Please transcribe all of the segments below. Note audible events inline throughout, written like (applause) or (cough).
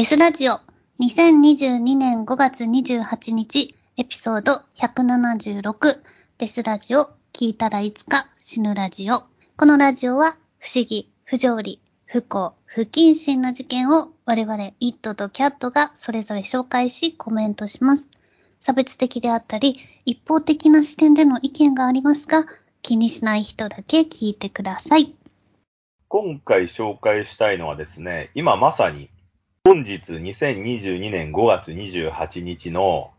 デスラジオ2022年5月28日エピソード176デスラジオ聞いたらいつか死ぬラジオ。このラジオは不思議、不条理、不幸、不謹慎な事件を我々イットとキャットがそれぞれ紹介しコメントします。差別的であったり一方的な視点での意見がありますが気にしない人だけ聞いてください。今回紹介したいのはですね、今まさに本日2022年5月28日の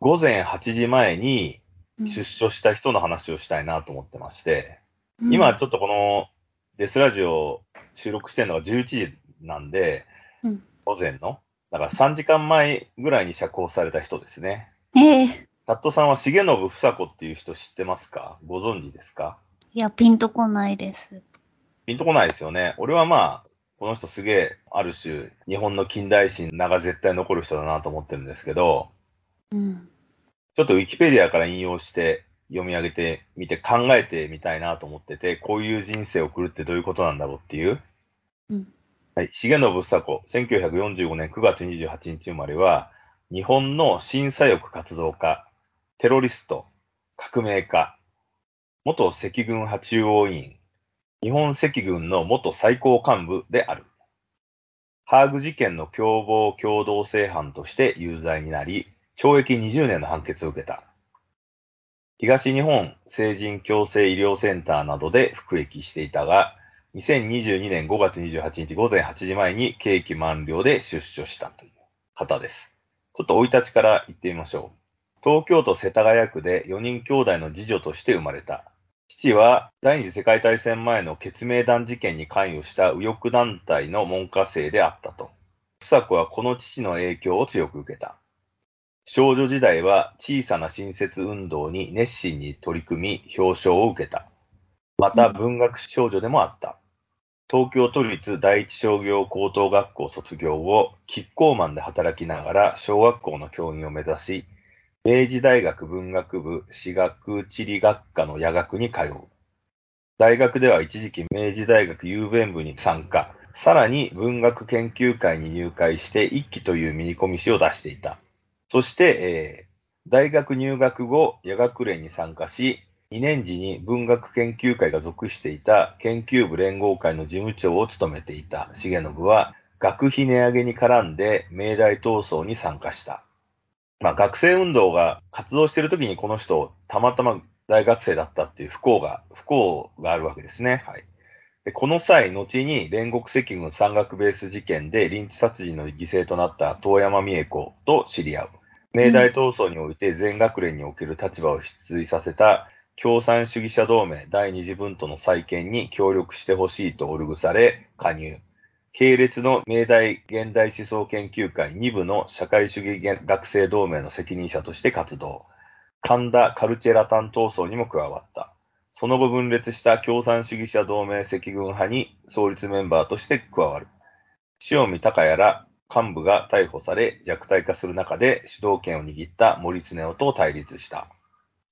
午前8時前に出所した人の話をしたいなと思ってまして、うん今ちょっとこのデスラジオ収録してるのが11時なんで、うん午前の、だから3時間前ぐらいに釈放された人ですね。ええタットさんは重信房子っていう人知ってますか？ご存知ですか？いや、ピンとこないです。ピンとこないですよね。俺はまあ、この人すげえ、ある種、日本の近代史に名が絶対残る人だなと思ってるんですけど、うん。ちょっとウィキペディアから引用して読み上げてみて考えてみたいなと思ってて、こういう人生を送るってどういうことなんだろうっていう。うん。はい。重信房子、1945年9月28日生まれは、日本の新左翼活動家、テロリスト、革命家、元赤軍派中央委員、日本赤軍の元最高幹部である。ハーグ事件の共謀共同正犯として有罪になり、懲役20年の判決を受けた。東日本成人矯正医療センターなどで服役していたが、2022年5月28日午前8時前に刑期満了で出所したという方です。ちょっと生い立ちから言ってみましょう。東京都世田谷区で4人兄弟の次女として生まれた。父は第二次世界大戦前の血明弾事件に関与した右翼団体の門下生であったと。房子はこの父の影響を強く受けた。少女時代は小さな新設運動に熱心に取り組み表彰を受けた。また文学少女でもあった。東京都立第一商業高等学校卒業後、キッコーマンで働きながら小学校の教員を目指し、明治大学文学部史学地理学科の夜学に通う。大学では一時期明治大学雄弁部に参加。さらに文学研究会に入会して一期というミニコミ誌を出していた。そして、えー大学入学後、夜学連に参加し、2年時に文学研究会が属していた研究部連合会の事務長を務めていた重信は、学費値上げに絡んで明大闘争に参加した。まあ、学生運動が活動している時にこの人、たまたま大学生だったっていう不幸が、不幸があるわけですね。はい。でこの際、後に煉獄赤軍山岳ベース事件で臨地殺人の犠牲となった遠山美恵子と知り合う。明大闘争において全学連における立場を失墜させた共産主義者同盟第二次分党の再建に協力してほしいとオルグされ加入。系列の明大現代思想研究会2部の社会主義学生同盟の責任者として活動。神田カルチェラタン闘争にも加わった。その後分裂した共産主義者同盟赤軍派に創立メンバーとして加わる。塩見隆也ら幹部が逮捕され弱体化する中で主導権を握った森恒夫と対立した。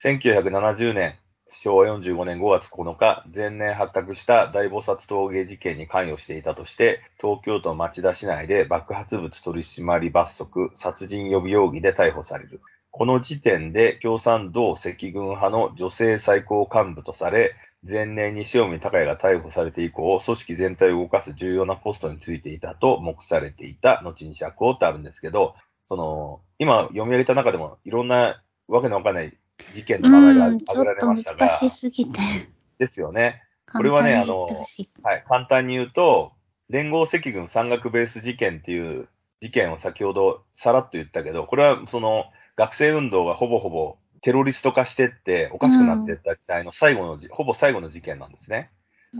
1970年、昭和45年5月9日、前年発覚した大菩薩陶芸事件に関与していたとして、東京都町田市内で爆発物取締罰則、殺人予備容疑で逮捕される。この時点で共産同赤軍派の女性最高幹部とされ、前年に塩見隆也が逮捕されて以降、組織全体を動かす重要なポストについていたと目されていた、後に釈放ってあるんですけど、その、今読み上げた中でもいろんなわけのわかんない事件の名前がうん、ちょっと挙げられましたが、難しすぎて。ですよね。これはね簡単に言ってほしいはい、簡単に言うと、連合赤軍山岳ベース事件っていう事件を先ほどさらっと言ったけど、これはその学生運動がほぼほぼテロリスト化してっておかしくなっていった時代の最後のじ、ほぼ最後の事件なんですね。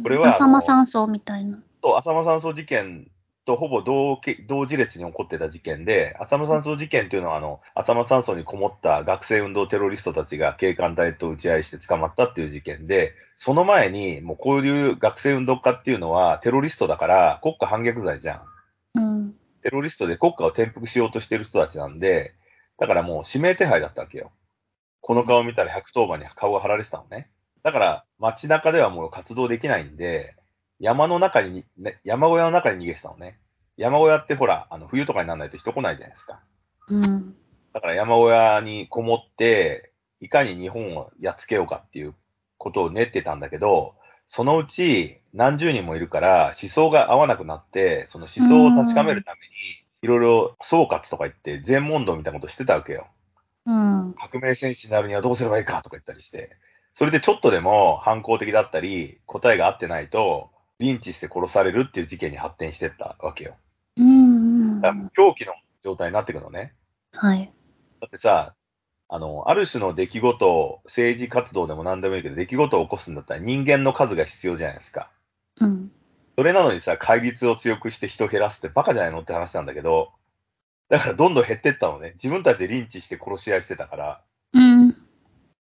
これは浅間山荘みたいな。と、浅間山荘事件とほぼ同け同時列に起こってた事件で、浅間山荘事件っていうのは、あの、浅間山荘にこもった学生運動テロリストたちが警官隊と打ち合いして捕まったっていう事件で、その前に、もうこういう学生運動家っていうのはテロリストだから国家反逆罪じゃん。うん。テロリストで国家を転覆しようとしてる人たちなんで、だからもう指名手配だったわけよ。この顔見たら110番に顔が貼られてたのね。だから街中ではもう活動できないんで、山の中に、ね、山小屋の中に逃げてたのね。山小屋ってほら、あの、冬とかにならないと人来ないじゃないですか。うん。だから山小屋にこもって、いかに日本をやっつけようかっていうことを練ってたんだけど、そのうち何十人もいるから思想が合わなくなって、その思想を確かめるために、いろいろ総括とか言って全問答みたいなことしてたわけよ。うん。革命戦士になるにはどうすればいいかとか言ったりして、それでちょっとでも反抗的だったり、答えが合ってないと、リンチして殺されるっていう事件に発展してったわけよ。うん。だから狂気の状態になってくのね。はい。だってさ、あの、ある種の出来事を、政治活動でも何でもいいけど、出来事を起こすんだったら人間の数が必要じゃないですか。うん。それなのにさ、戒律を強くして人減らすってバカじゃないのって話なんだけど、だからどんどん減ってったのね。自分たちでリンチして殺し合いしてたから。うん。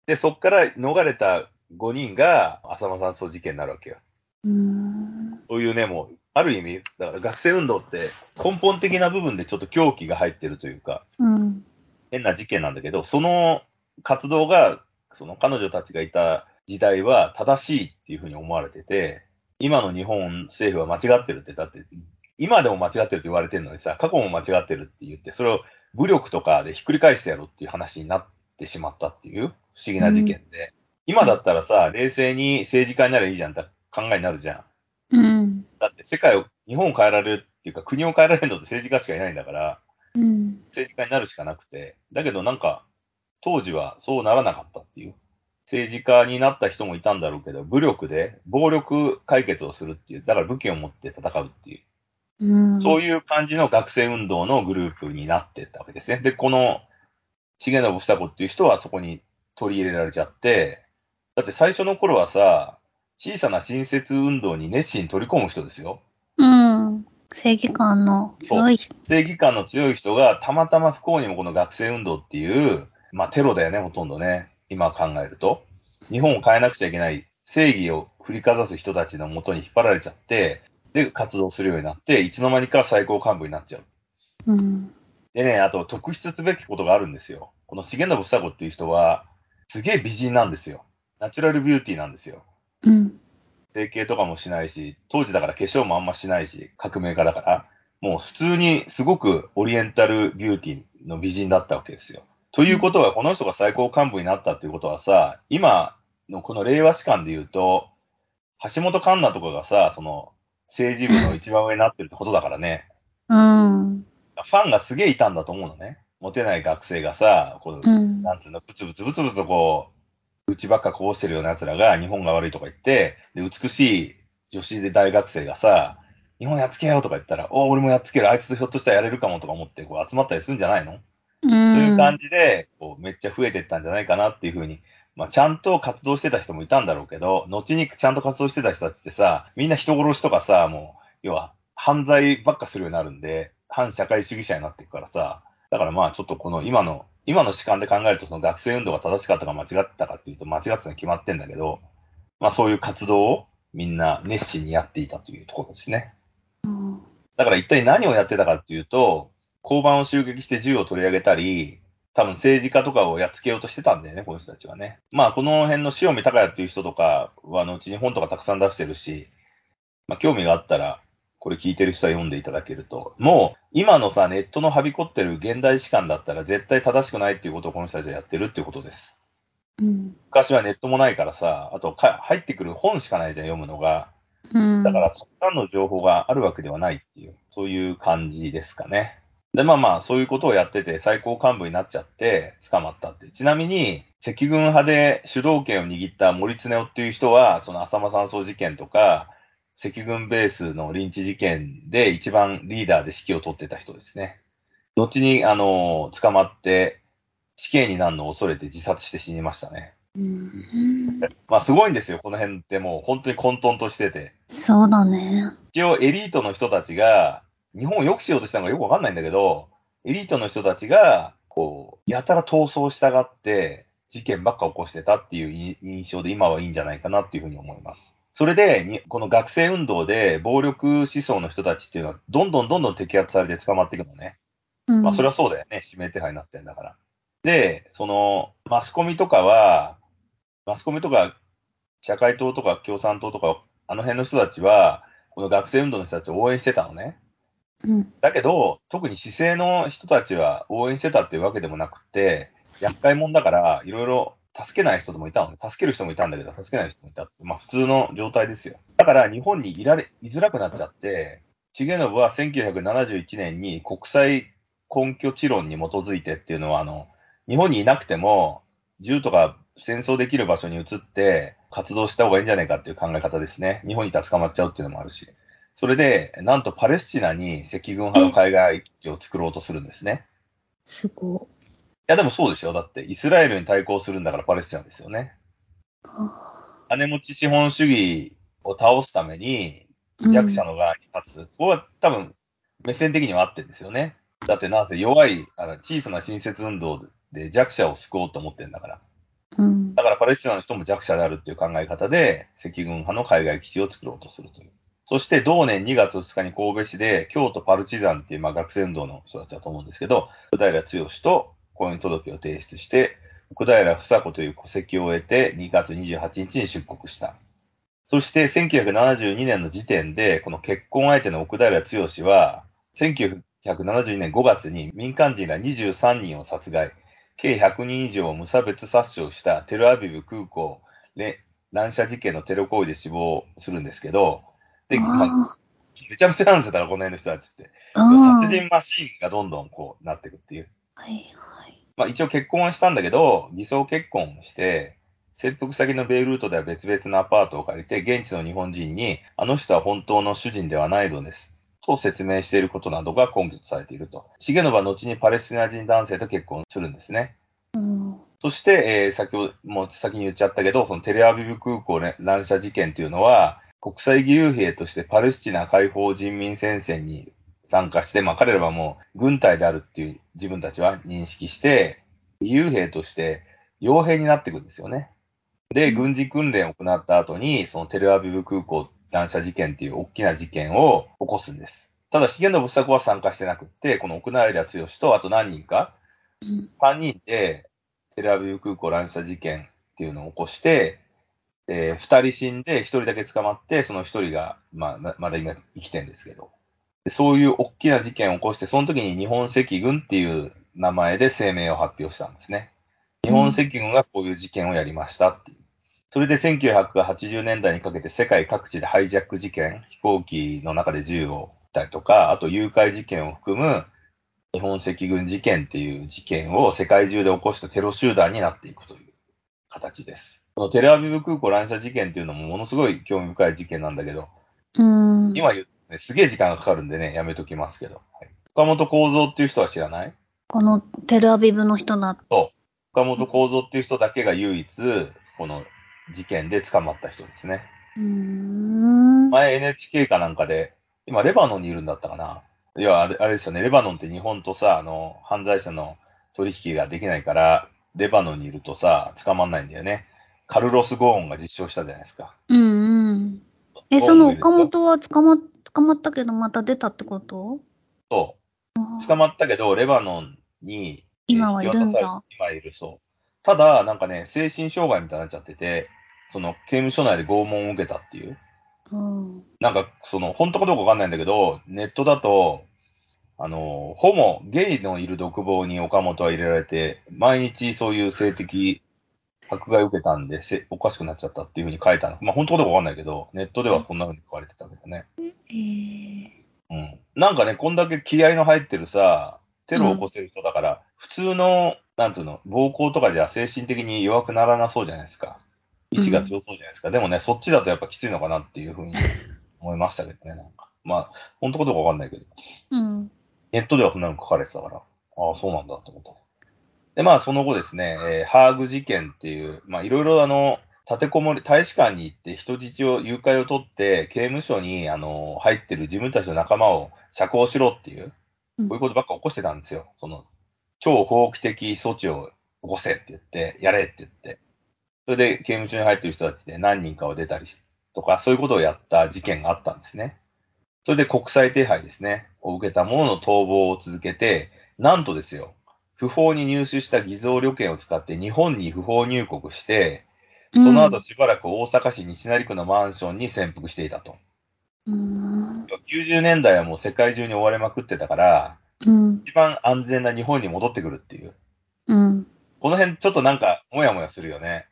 で、そっから逃れた5人が浅間山荘事件になるわけよ。うん。そういうね、もう、ある意味、だから学生運動って根本的な部分でちょっと狂気が入ってるというか、うん。変な事件なんだけど、その活動が、その彼女たちがいた時代は正しいっていうふうに思われてて、今の日本政府は間違ってるって、だって、今でも間違ってるって言われてるのにさ、過去も間違ってるって言って、それを武力とかでひっくり返してやろうっていう話になってしまったっていう不思議な事件で、今だったらさ、冷静に政治家になればいいじゃんって考えになるじゃん。うん。だって世界を、日本を変えられるっていうか、国を変えられるのって政治家しかいないんだから、うん。政治家になるしかなくて、だけどなんか、当時はそうならなかったっていう。政治家になった人もいたんだろうけど、武力で暴力解決をするっていう、だから武器を持って戦うっていう、うん。そういう感じの学生運動のグループになってったわけですね。で、この、重信房子っていう人はそこに取り入れられちゃって、だって最初の頃はさ、小さな新設運動に熱心に取り込む人ですよ。うん。正義感の強い人。正義感の強い人がたまたま不幸にもこの学生運動っていう、まあテロだよね、ほとんどね。今考えると。日本を変えなくちゃいけない正義を振りかざす人たちのもとに引っ張られちゃって、で、活動するようになって、いつの間にか最高幹部になっちゃう。うん。でね、あと特筆すべきことがあるんですよ。この重信房子っていう人は、すげえ美人なんですよ。ナチュラルビューティーなんですよ。うん。整形とかもしないし、当時だから化粧もあんましないし、革命家だから、もう普通にすごくオリエンタルビューティーの美人だったわけですよ。ということは、この人が最高幹部になったっていうことはさ、今のこの令和史観で言うと、橋本環奈とかがさ、その政治部の一番上になってるってことだからね、うん。ファンがすげえいたんだと思うのね。モテない学生がさ、こううん。なんつうの、ブツブツブツブツこう、内ばっかこうしてるような奴らが日本が悪いとか言って、で、美しい女子で大学生がさ、日本やっつけようとか言ったら、お俺もやっつける、あいつとひょっとしたらやれるかもとか思って、こう集まったりするんじゃないの、うそういう感ん。じで、こう、めっちゃ増えてったんじゃないかなっていうふうに、まあ、ちゃんと活動してた人もいたんだろうけど、後にちゃんと活動してた人たちってさ、みんな人殺しとかさ、もう、要は、犯罪ばっかするようになるんで、反社会主義者になっていくからさ、だからまあちょっとこの今の、今の主観で考えるとその学生運動が正しかったか間違ったかっていうと間違ってたのは決まってんだけど、まあそういう活動をみんな熱心にやっていたというところですね。だから一体何をやってたかっていうと、交番を襲撃して銃を取り上げたり、多分政治家とかをやっつけようとしてたんだよね、この人たちはね。まあこの辺の塩見隆也っていう人とかは後に本とかたくさん出してるし、まあ興味があったら、これ聞いてる人は読んでいただけると。もう今のさ、ネットのはびこってる現代史観だったら絶対正しくないっていうことをこの人たちはやってるっていうことです。うん。昔はネットもないからさ、あとか入ってくる本しかないじゃん、読むのが。うん。だから、たくさんの情報があるわけではないっていう、そういう感じですかね。で、まあまあ、そういうことをやってて、最高幹部になっちゃって、捕まったって。ちなみに、赤軍派で主導権を握った森恒夫っていう人は、その浅間山荘事件とか、赤軍ベースのリンチ事件で一番リーダーで指揮を取ってた人ですね。後に、あの、捕まって、死刑になるのを恐れて自殺して死にましたね。うん。まあ、すごいんですよ、この辺ってもう本当に混沌としてて。そうだね。一応エリートの人たちが、日本を良くしようとしたのかよくわかんないんだけど、エリートの人たちが、こう、やたら逃走したがって、事件ばっか起こしてたっていうい印象で今はいいんじゃないかなっていうふうに思います。それで、にこの学生運動で暴力思想の人たちっていうのは、どんどんどんどん摘発されて捕まっていくのね。うん。まあ、それはそうだよね。指名手配になってんだから。で、その、マスコミとかは、マスコミとか、社会党とか共産党とか、あの辺の人たちは、この学生運動の人たちを応援してたのね。うん。だけど、特に市政の人たちは応援してたっていうわけでもなくて、厄介者だから、いろいろ助けない人もいたのね。助ける人もいたんだけど、助けない人もいたって。まあ普通の状態ですよ。だから日本にいられ、いづらくなっちゃって、重信は1971年に国際根拠地論に基づいてっていうのは、あの、日本にいなくても、銃とか戦争できる場所に移って活動した方がいいんじゃないかっていう考え方ですね。日本にいたら捕まっちゃうっていうのもあるし。それで、なんとパレスチナに赤軍派の海外基地を作ろうとするんですね。すごいや、でもそうでしょ。だって、イスラエルに対抗するんだからパレスチナですよね。あ金持ち資本主義を倒すために、ー弱者の側に立つ。ここは多分、目線的には合ってるんですよね。だってなぜ弱い、あの小さな新設運動で弱者を救おうと思ってるんだから。うん。だからパレスチナの人も弱者であるっていう考え方で、赤軍派の海外基地を作ろうとするという。そして同年2月2日に神戸市で、京都パルチザンっていう、まあ、学生運動の人たちだと思うんですけど、奥平剛と婚姻届を提出して、奥平房子という戸籍を得て2月28日に出国した。そして1972年の時点で、この結婚相手の奥平剛は、1972年5月に民間人ら23人を殺害、計100人以上を無差別殺傷したテルアビブ空港で乱射事件のテロ行為で死亡するんですけど、で、まあ、あめちゃめちゃなんですよ、この辺の人たちって。殺人マシーンがどんどんこうなっていくっていう。はいはい。まあ一応結婚はしたんだけど、偽装結婚をして、潜伏先のベイルートでは別々のアパートを借りて、現地の日本人に、あの人は本当の主人ではないのです。と説明していることなどが根拠とされていると。重信は後にパレスチナ人男性と結婚するんですね。うん。そして、えー先ほど、もう先に言っちゃったけど、そのテレアビブ空港ね乱射事件っていうのは、国際義勇兵としてパレスチナ解放人民戦線に参加して、まあ彼らはもう軍隊であるっていう自分たちは認識して、義勇兵として傭兵になっていくんですよね。で、うん軍事訓練を行った後に、そのテレアビブ空港乱射事件っていう大きな事件を起こすんです。ただ、重信房子は参加してなくって、この奥平剛と、あと何人か、うん。3人でテレアビブ空港乱射事件っていうのを起こして、えー、2人死んで1人だけ捕まって、その1人が、まあ、ままだ今生きてるんですけどで、そういう大きな事件を起こして、その時に日本赤軍っていう名前で声明を発表したんですね。日本赤軍がこういう事件をやりましたっていう。それで1980年代にかけて世界各地でハイジャック事件、飛行機の中で銃を撃ったりとか、あと誘拐事件を含む日本赤軍事件っていう事件を世界中で起こしたテロ集団になっていくという形です。このテレアビブ空港乱射事件っていうのもものすごい興味深い事件なんだけど、うん。今言うとね、すげえ時間がかかるんでね、やめときますけど。はい岡本幸三っていう人は知らない？このテルアビブの人だ。岡本幸三っていう人だけが唯一、この事件で捕まった人ですね。うーん。前 NHK かなんかで、今レバノンにいるんだったかな。いや、あれあれですよね、レバノンって日本とさ、あの、犯罪者の取引ができないから、レバノンにいるとさ、捕まんないんだよね。カルロス・ゴーンが実証したじゃないですか。うんうん。え、その岡本は捕ま、捕まったけどまた出たってこと？そあう。ー捕まったけど、レバノンに、今はいるんだ今いる、そう。ただ、なんかね、精神障害みたいになっちゃってて、その刑務所内で拷問を受けたっていう。うん。なんか、その、本当かどうかわかんないんだけど、ネットだと、あの、ホモ、ゲイのいる独房に岡本は入れられて、毎日そういう性的迫害を受けたんで、せおかしくなっちゃったっていうふうに書いたの。まあ、本当かどうかわかんないけど、ネットではそんなふうに書かれてたけどね。えー、うん。なんかね、こんだけ気合の入ってるさ、テロを起こせる人だから、普通の、なんつうの、暴行とかじゃ精神的に弱くならなそうじゃないですか。意志が強そうじゃないですか。でもね、そっちだとやっぱきついのかなっていうふうに (laughs) 思いましたけどね、なんか。まあ、本当かどうかわかんないけど。うん。ネットではそんなの書かれてたから、ああ、そうなんだと思った。で、まあ、その後ですね、えーハーグ事件っていう、まあ、いろいろあの、立てこもり、大使館に行って人質を、誘拐を取って、刑務所に、あの、入ってる自分たちの仲間を釈放しろっていう、うんこういうことばっか起こしてたんですよ。その、超法規的措置を起こせって言って、やれって言って。それで刑務所に入ってる人たちで何人かは出たりとか、そういうことをやった事件があったんですね。それで国際手配ですね、を受けたものの逃亡を続けて、なんとですよ、不法に入手した偽造旅券を使って日本に不法入国して、その後しばらく大阪市西成区のマンションに潜伏していたと。うーん。90年代はもう世界中に追われまくってたから、うん。一番安全な日本に戻ってくるっていう。うん。この辺ちょっとなんか、もやもやするよね。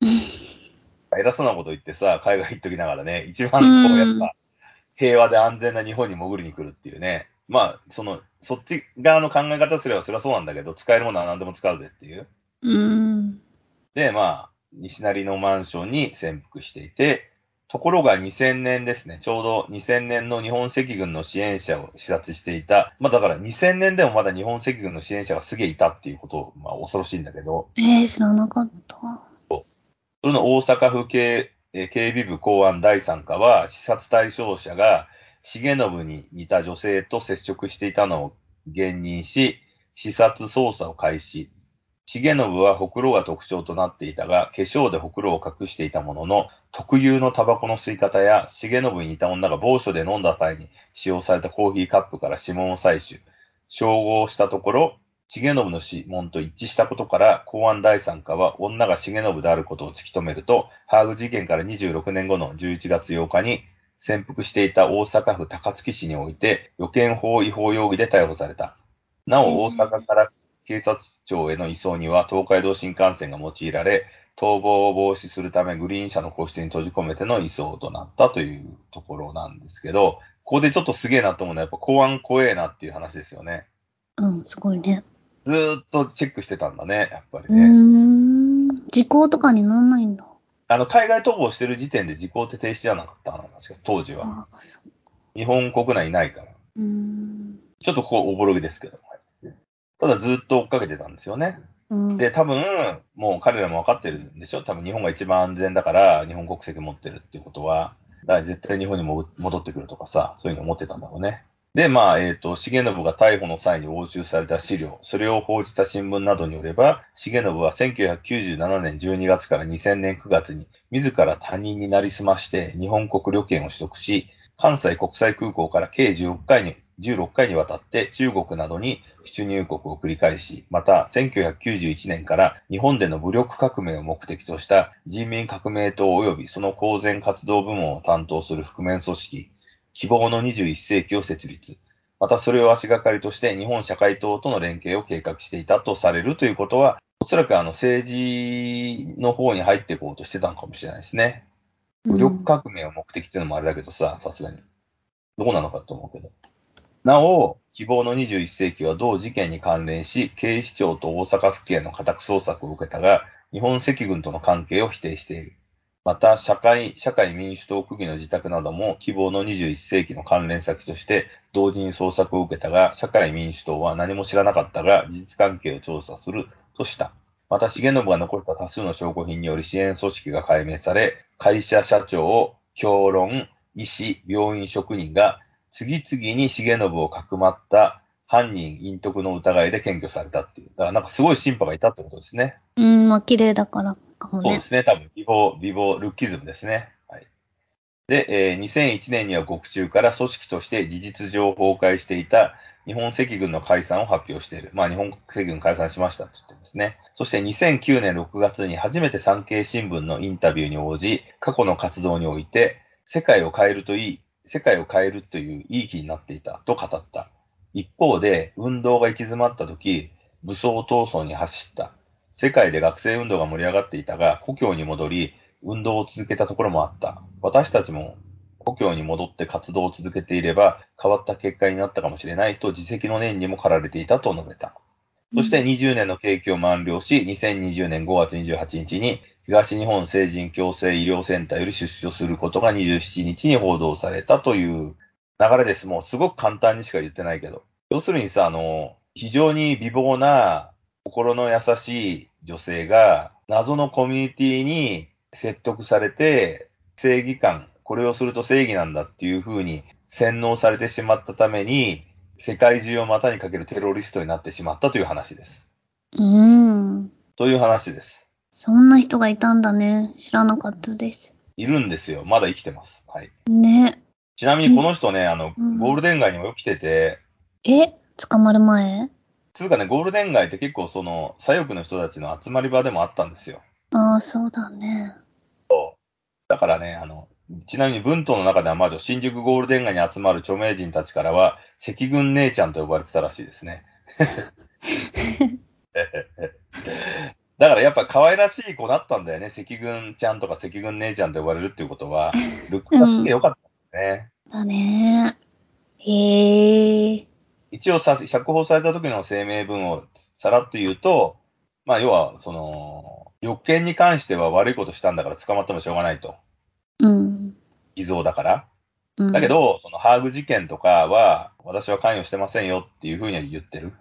(laughs) 偉そうなこと言ってさ、海外行っときながらね、一番こうやっぱ、平和で安全な日本に潜りに来るっていうね。まあ、その、そっち側の考え方すればそれはそうなんだけど、使えるものは何でも使うぜっていう。うん。で、まあ、西成のマンションに潜伏していて、ところが2000年ですね、ちょうど2000年の日本赤軍の支援者を視察していた、まあだから2000年でもまだ日本赤軍の支援者がすげえいたっていうこと、まあ恐ろしいんだけど、えー、知らなかった。それの大阪府警えー警備部公安第3課は、視察対象者が重信に似た女性と接触していたのを現認し、視察捜査を開始。重信はほくろが特徴となっていたが、化粧でほくろを隠していたものの、特有のタバコの吸い方や、重信に似た女が某所で飲んだ際に使用されたコーヒーカップから指紋を採取。照合したところ、重信の指紋と一致したことから、公安第三課は女が重信であることを突き止めると、ハーグ事件から26年後の11月8日に、潜伏していた大阪府高槻市において、予見法違法容疑で逮捕された。なお、大阪から警察庁への移送には東海道新幹線が用いられ、逃亡を防止するためグリーン車の個室に閉じ込めての移送となったというところなんですけど、ここでちょっとすげえなと思うのは、やっぱ公安怖えなっていう話ですよね。うん、すごいね。ずーっとチェックしてたんだね、やっぱりうーね。ん。時効とかになんないんだ。あの、海外逃亡してる時点で時効って停止じゃなかったかな、確か、当時は。日本国内いないから。うーん。ちょっとここおぼろげですけど。ただずっと追っかけてたんですよね。うん。で、多分、もう彼らも分かってるんでしょ？多分日本が一番安全だから、日本国籍持ってるっていうことは、だから絶対日本にも戻ってくるとかさ、そういうの思ってたんだろうね。で、まあ、えっ、と、重信が逮捕の際に押収された資料、それを報じた新聞などによれば、重信は1997年12月から2000年9月に、自ら他人になりすまして日本国旅券を取得し、関西国際空港から計16回に、16回にわたって中国などに出入国を繰り返し、また1991年から日本での武力革命を目的とした人民革命党及びその公然活動部門を担当する覆面組織、希望の21世紀を設立。またそれを足がかりとして日本社会党との連携を計画していたとされるということは、おそらくあの政治の方に入っていこうとしてたのかもしれないですね。武力革命を目的っていうのもあれだけどさ、さすがに。どうなのかと思うけど。なお、希望の21世紀は同事件に関連し、警視庁と大阪府警の家宅捜索を受けたが、日本赤軍との関係を否定している。また、社会、社会民主党区議の自宅なども希望の21世紀の関連先として同時に捜索を受けたが、社会民主党は何も知らなかったが、事実関係を調査するとした。また、重信が残した多数の証拠品により支援組織が解明され、会社社長、評論、医師、病院職員が次々に重信をかくまった犯人隠匿の疑いで検挙されたっていう。だからなんかすごい審判がいたってことですね。うん、まあ、綺麗だからね。そうですね。多分、美貌、美貌、ルッキズムですね。はい。で、えー2001年には獄中から組織として事実上崩壊していた日本赤軍の解散を発表している。まあ、日本赤軍解散しましたって言ってですね。そして2009年6月に初めて産経新聞のインタビューに応じ、過去の活動において、世界を変えるといい、世界を変えるといういい気になっていたと語った。一方で、運動が行き詰まった時、武装闘争に走った。世界で学生運動が盛り上がっていたが、故郷に戻り、運動を続けたところもあった。私たちも故郷に戻って活動を続けていれば、変わった結果になったかもしれないと自責の念にも駆られていたと述べた。そして20年の刑期を満了し、2020年5月28日に東日本成人共生医療センターより出所することが27日に報道されたという流れです。もうすごく簡単にしか言ってないけど。要するにさ、あの、非常に美貌な心の優しい女性が謎のコミュニティに説得されて正義感、これをすると正義なんだっていう風に洗脳されてしまったために世界中を股にかけるテロリストになってしまったという話です。うん。そういう話です。そんな人がいたんだね。知らなかったです。いるんですよ。まだ生きてます。はい。ね。ちなみにこの人ね、あの、うんゴールデン街にもよく来てて、え？捕まる前？つうかね、ゴールデン街って結構その、左翼の人たちの集まり場でもあったんですよ。ああ、そうだね。だからね、あの、ちなみに文頭の中では魔女、新宿ゴールデン街に集まる著名人たちからは、赤軍姉ちゃんと呼ばれてたらしいですね。(laughs) だからやっぱ可愛らしい子だったんだよね。赤軍ちゃんとか赤軍姉ちゃんと呼ばれるっていうことは、(laughs) ルックがすげえ良かったね。だね。へえ。一応さ、釈放された時の声明文をさらっと言うと、まあ要は、その、欲見に関しては悪いことしたんだから捕まってもしょうがないと。うん。偽造だから。うんだけ、ど、そのハーグ事件とかは、私は関与してませんよっていうふうには言ってる。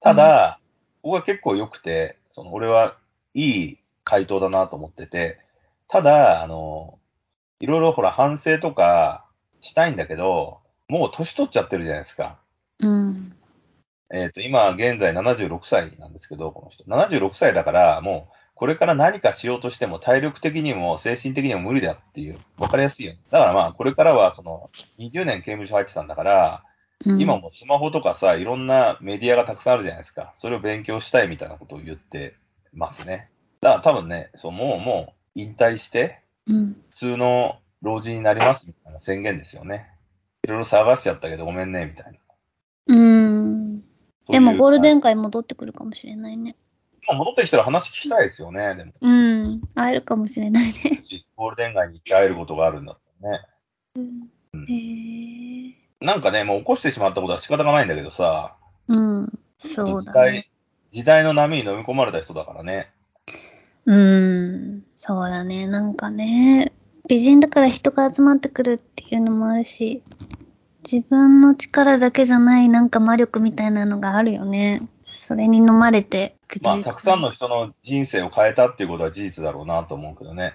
ただ、ここが結構良くて、その俺はいい回答だなと思ってて、ただ、あの、いろいろほら反省とかしたいんだけど、もう年取っちゃってるじゃないですか。うん。えっ、と、今現在76歳なんですけど、この人。76歳だから、もう、これから何かしようとしても体力的にも精神的にも無理だっていう、わかりやすいよね。だからまあ、これからはその、20年刑務所入ってたんだから、うん今もうスマホとかさ、いろんなメディアがたくさんあるじゃないですか。それを勉強したいみたいなことを言ってますね。だから多分ね、そうもう、もう引退して、うん。普通の老人になりますみたいな宣言ですよね。いろいろ探しちゃったけどごめんね、みたいな。うん。でもゴールデン。ン街戻ってくるかもしれないね。まあ戻ってきたら話聞きたいですよね、でも。うん。会えるかもしれないね。ゴールデン街に行って会えることがあるんだったらね。うんへえ。なんかね、もう起こしてしまったことは仕方がないんだけどさ、うん。そうだ時代ね。時代の波に飲み込まれた人だからね。うん。そうだね。なんかね、美人だから人が集まってくるっていうのもあるし、自分の力だけじゃないなんか魔力みたいなのがあるよね。それに飲まれてまあ、たくさんの人の人生を変えたっていうことは事実だろうなと思うけどね。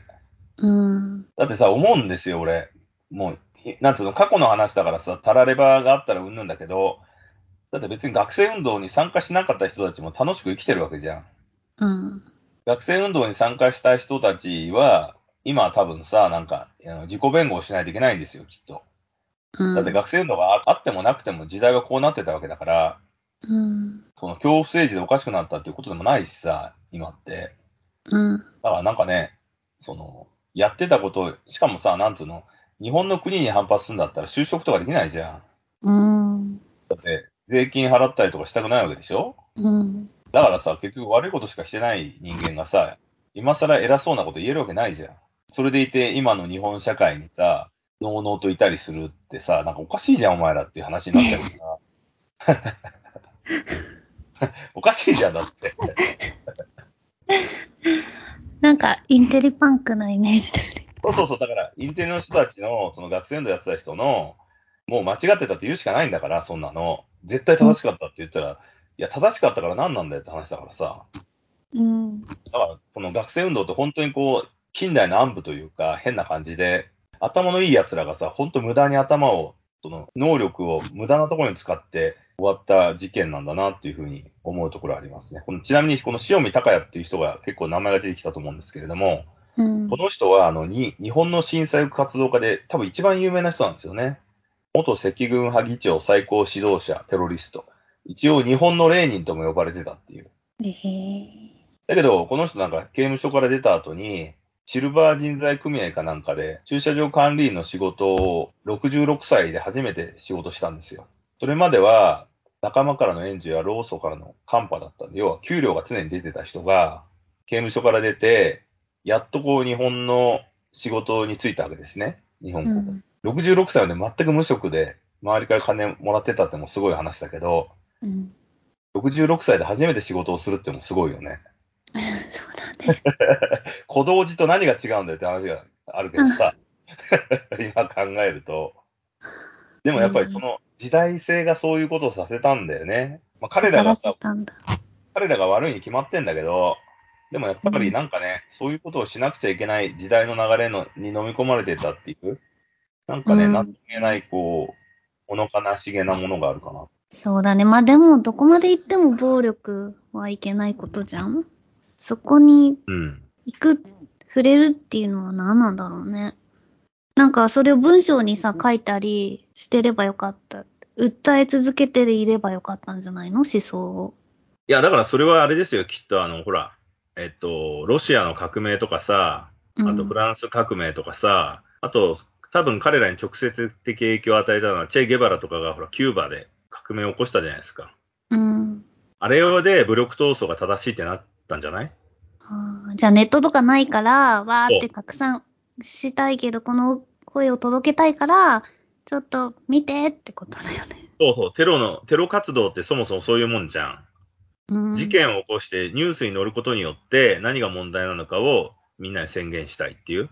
うん。だってさ、思うんですよ、俺。もう、いなんつうの、過去の話だからさ、たらればがあったらうんぬんだけど、だって別に学生運動に参加しなかった人たちも楽しく生きてるわけじゃん。うん。学生運動に参加した人たちは、今は多分さ、なんか、自己弁護をしないといけないんですよ、きっと。うん。だって学生運動がああってもなくても時代はこうなってたわけだから、うん。その恐怖政治でおかしくなったっていうことでもないしさ、今って。うん。だからなんかね、その、やってたこと、しかもさ、なんつうの、日本の国に反発するんだったら就職とかできないじゃん。うん。だって、税金払ったりとかしたくないわけでしょ？うん。だからさ、結局悪いことしかしてない人間がさ、今更偉そうなこと言えるわけないじゃん。それでいて、今の日本社会にさ、のうのうといたりするってさ、なんかおかしいじゃん、お前らっていう話になっちゃうから。(laughs) おかしいじゃん、だって。なんか、インテリパンクなイメージだよね。そうそうそう、だから、インテリの人たちの、その学生運動やってた人の、もう間違ってたって言うしかないんだから、そんなの。絶対正しかったって言ったら、いや、正しかったから何なんだよって話だからさ。うん。だから、この学生運動って本当にこう、近代の暗部というか、変な感じで、頭のいい奴らがさ、本当無駄に頭を、その、能力を無駄なところに使って終わった事件なんだなっていうふうに思うところありますね。このちなみに、この塩見隆也っていう人が結構名前が出てきたと思うんですけれども、うんこ。の人は、あの、に、日本の震災活動家で、多分一番有名な人なんですよね。元赤軍派議長最高指導者、テロリスト。一応、日本のレーニンとも呼ばれてたっていう。だけど、この人なんか刑務所から出た後に、シルバー人材組合かなんかで、駐車場管理員の仕事を66歳で初めて仕事したんですよ。それまでは、仲間からの援助や労組からのカンパだったんで、要は給料が常に出てた人が、刑務所から出て、やっとこう日本の仕事に就いたわけですね。日本国。うん。66歳まで全く無職で、周りから金もらってたってもすごい話だけど、うん。66歳で初めて仕事をするってもすごいよね。(laughs) 小道寺と何が違うんだよって話があるけどさ、(laughs) 今考えると。でもやっぱりその時代性がそういうことをさせたんだよね。まあ、彼らがさ。彼らが悪いに決まってんだけど、でもやっぱりなんかね、そういうことをしなくちゃいけない時代の流れのに飲み込まれてたっていう、なんかね、うんなんとも言えない、こう、物悲しげなものがあるかな。そうだね。まあでも、どこまで行っても暴力はいけないことじゃんそこにうん。行く、触れるっていうのは何なんだろうね。なんか、それを文章にさ、書いたりしてればよかった。訴え続けていればよかったんじゃないの？思想を。いや、だからそれはあれですよ、きっとあの、ほら、えっと、ロシアの革命とかさ、うん、あとフランス革命とかさ、あと、多分彼らに直接的影響を与えたのは、チェ・ゲバラとかがほら、キューバで革命を起こしたじゃないですか。うん。あれ用で武力闘争が正しいってなったんじゃない？あーじゃあネットとかないから、わーって拡散したいけど、この声を届けたいから、ちょっと見てってことだよね。そうそう、テロの、テロ活動ってそもそもそういうもんじゃん。うん、事件を起こしてニュースに載ることによって何が問題なのかをみんなに宣言したいっていう。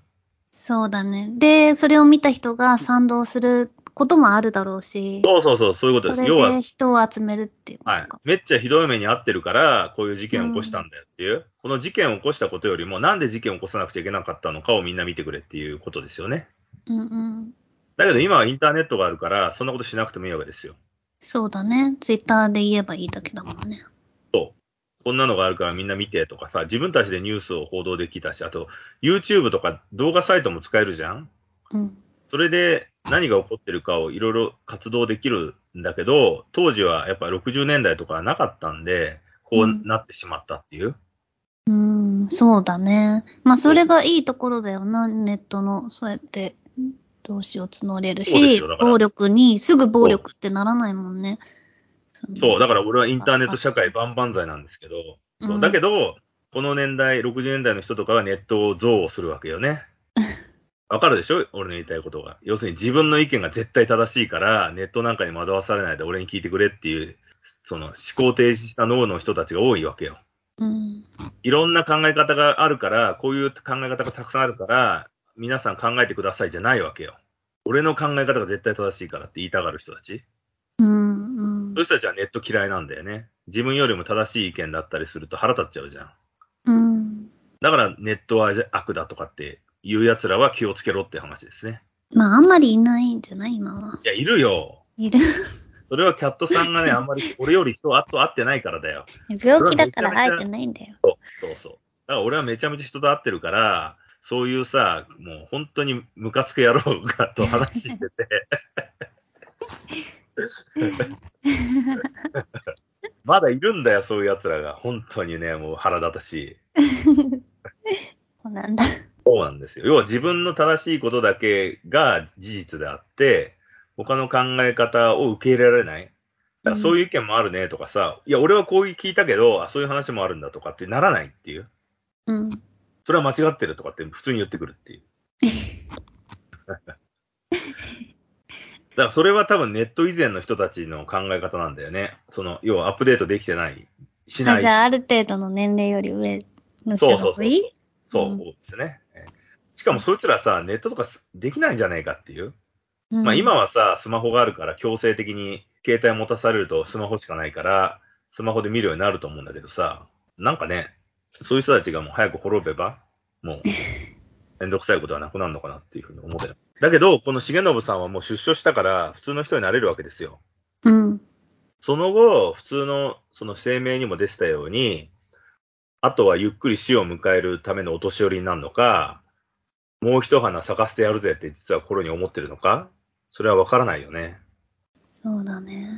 そうだね。で、それを見た人が賛同することもあるだろうし、そうそうそう、そういうことそです。要は人を集めるっていうこはい。めっちゃひどい目に遭ってるから、こういう事件を起こしたんだよっていう。この事件を起こしたことよりも、なんで事件を起こさなくちゃいけなかったのかをみんな見てくれっていうことですよね。うんうん。だけど今はインターネットがあるから、そんなことしなくてもいいわけですよ。そうだね。ツイッターで言えばいいだけだもんね。こんなのがあるからみんな見てとかさ、自分たちでニュースを報道できたし、あと YouTube とか動画サイトも使えるじゃんうん。それで何が起こってるかをいろいろ活動できるんだけど、当時はやっぱ60年代とかはなかったんで、こうなってしまったっていう。うーん、そうだね。まあ、それがいいところだよな、ネットの、そうやって、同士を募れるし暴力に、すぐ暴力ってならないもんね。のそう、だから俺はインターネット社会万々歳なんですけど、そううんだけど、この年代、60年代の人とかはネットを憎悪するわけよね。わかるでしょ？俺の言いたいことが。要するに自分の意見が絶対正しいから、ネットなんかに惑わされないで俺に聞いてくれっていう、その思考停止した脳の人たちが多いわけよ。うん。いろんな考え方があるから、こういう考え方がたくさんあるから、皆さん考えてくださいじゃないわけよ。俺の考え方が絶対正しいからって言いたがる人たち。うん。うんそういう人たちはネット嫌いなんだよね。自分よりも正しい意見だったりすると腹立っちゃうじゃん。うん。だからネットは悪だとかって言う奴らは気をつけろって話ですね。まあ、あんまりいないんじゃない？今は。いや、いるよ。いる。それはキャットさんがね、あんまり俺より人と会ってないからだよ。病気だから会えてないんだよ。そうそう。だから俺はめちゃめちゃ人と会ってるから、そういうさ、もう本当にムカつく野郎がと話してて、まだいるんだよ、そういう奴らが。本当にね、もう腹立たしい。(laughs) そうなんだ。そうなんですよ。要は自分の正しいことだけが事実であって、他の考え方を受け入れられない。だからそういう意見もあるねとかさ、いや、俺はこういう聞いたけど、あそういう話もあるんだとかってならないっていう。うん。それは間違ってるとかって普通に言ってくるっていう。(laughs) だからそれは多分ネット以前の人たちの考え方なんだよね。その、要はアップデートできてない、しない。あじゃあ、ある程度の年齢より上の人が多いそうですね。えしかもそいつらさ、ネットとかすできないんじゃないかっていう。うんまあ今はさ、スマホがあるから強制的に携帯持たされるとスマホしかないから、スマホで見るようになると思うんだけどさ、なんかね、そういう人たちがもう早く滅べば、もう、(laughs) めんどくさいことはなくなるのかなっていうふうに思ってる。だけど、この重信さんはもう出所したから、普通の人になれるわけですよ。うん。その後、普通のその声明にも出てたように、あとはゆっくり死を迎えるためのお年寄りになるのか、もう一花咲かせてやるぜって実は心に思ってるのか、それはわからないよね。そうだね。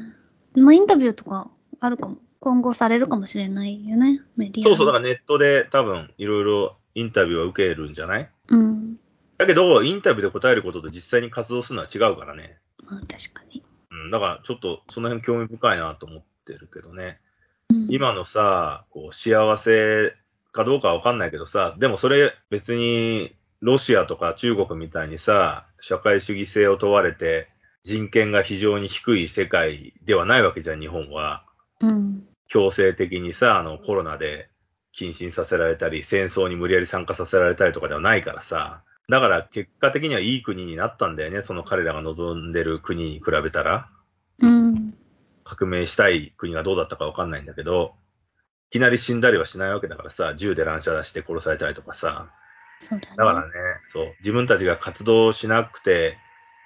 まあ、インタビューとかあるかも。今後されるかもしれないよね。メディアそうそう、だかからネットで多分いろいろインタビューは受けるんじゃない？ら。うん。だけど、インタビューで答えることと実際に活動するのは違うからね。まあ、確かに。うん、だからちょっとその辺興味深いなと思ってるけどね。うん、今のさ、こう幸せかどうかはわかんないけどさ、でもそれ別にロシアとか中国みたいにさ、社会主義性を問われて人権が非常に低い世界ではないわけじゃん、日本は。うん。強制的にさ、あのコロナで謹慎させられたり、戦争に無理やり参加させられたりとかではないからさ。だから結果的にはいい国になったんだよね、その彼らが望んでる国に比べたら。うん。革命したい国がどうだったかわかんないんだけど、いきなり死んだりはしないわけだからさ、銃で乱射出して殺されたりとかさ。そうだね。だからね、そう、自分たちが活動しなくて、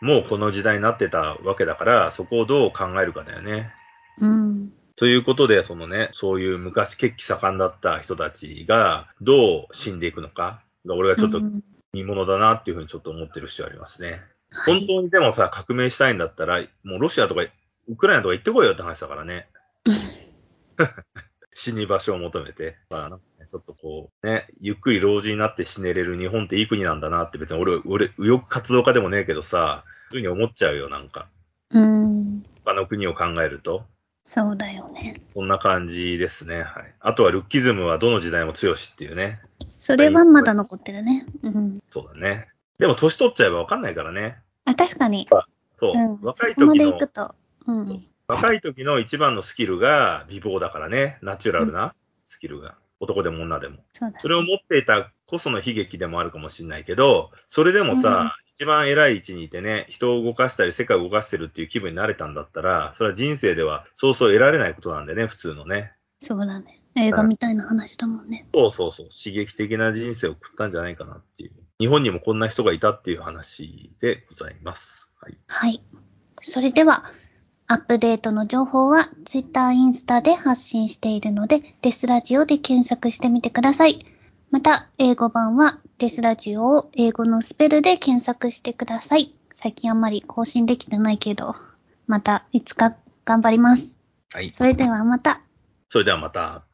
もうこの時代になってたわけだから、そこをどう考えるかだよね。うん。ということで、そのね、そういう昔血気盛んだった人たちがどう死んでいくのか、俺がちょっとうん見ものだなっていうふうにちょっと思ってる節はありますね。本はい当にでもさ、革命したいんだったら、もうロシアとかウクライナとか行ってこいよって話だからね。(laughs) 死に場所を求めて。まあねちょっとこう、ね、ゆっくり老人になって死ねれる日本っていい国なんだなって別に俺、俺、右翼活動家でもねえけどさ、そういうふうに思っちゃうよ、なんか。うん。他の国を考えると。そうだよね。そんな感じですね。はい。あとはルッキズムはどの時代も強しっていうね。それはまだ残ってるね。うん。そうだね。でも年取っちゃえばわかんないからね。あ、確かに。そう。うん。若いそこま時ので行くと。うん。若い時の一番のスキルが美貌だからね。ナチュラルなスキルが。男でも女でも。そうだ。それを持っていたこその悲劇でもあるかもしれないけど、それでもさ、一番偉い位置にいてね、人を動かしたり世界を動かしてるっていう気分になれたんだったら、それは人生ではそうそう得られないことなんでね、普通のね。そうだね。映画みたいな話だもんね。そうそうそう。刺激的な人生を送ったんじゃないかなっていう。日本にもこんな人がいたっていう話でございます。はい。はい。それでは、アップデートの情報は Twitter、インスタで発信しているので、デスラジオで検索してみてください。また、英語版はデスラジオを英語のスペルで検索してください。最近あんまり更新できてないけど、またいつか頑張ります。はい。それではまた。それではまた。